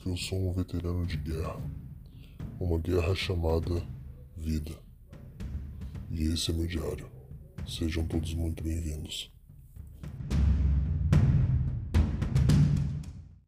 que eu sou um veterano de guerra. Uma guerra chamada vida. E esse é meu diário. Sejam todos muito bem-vindos.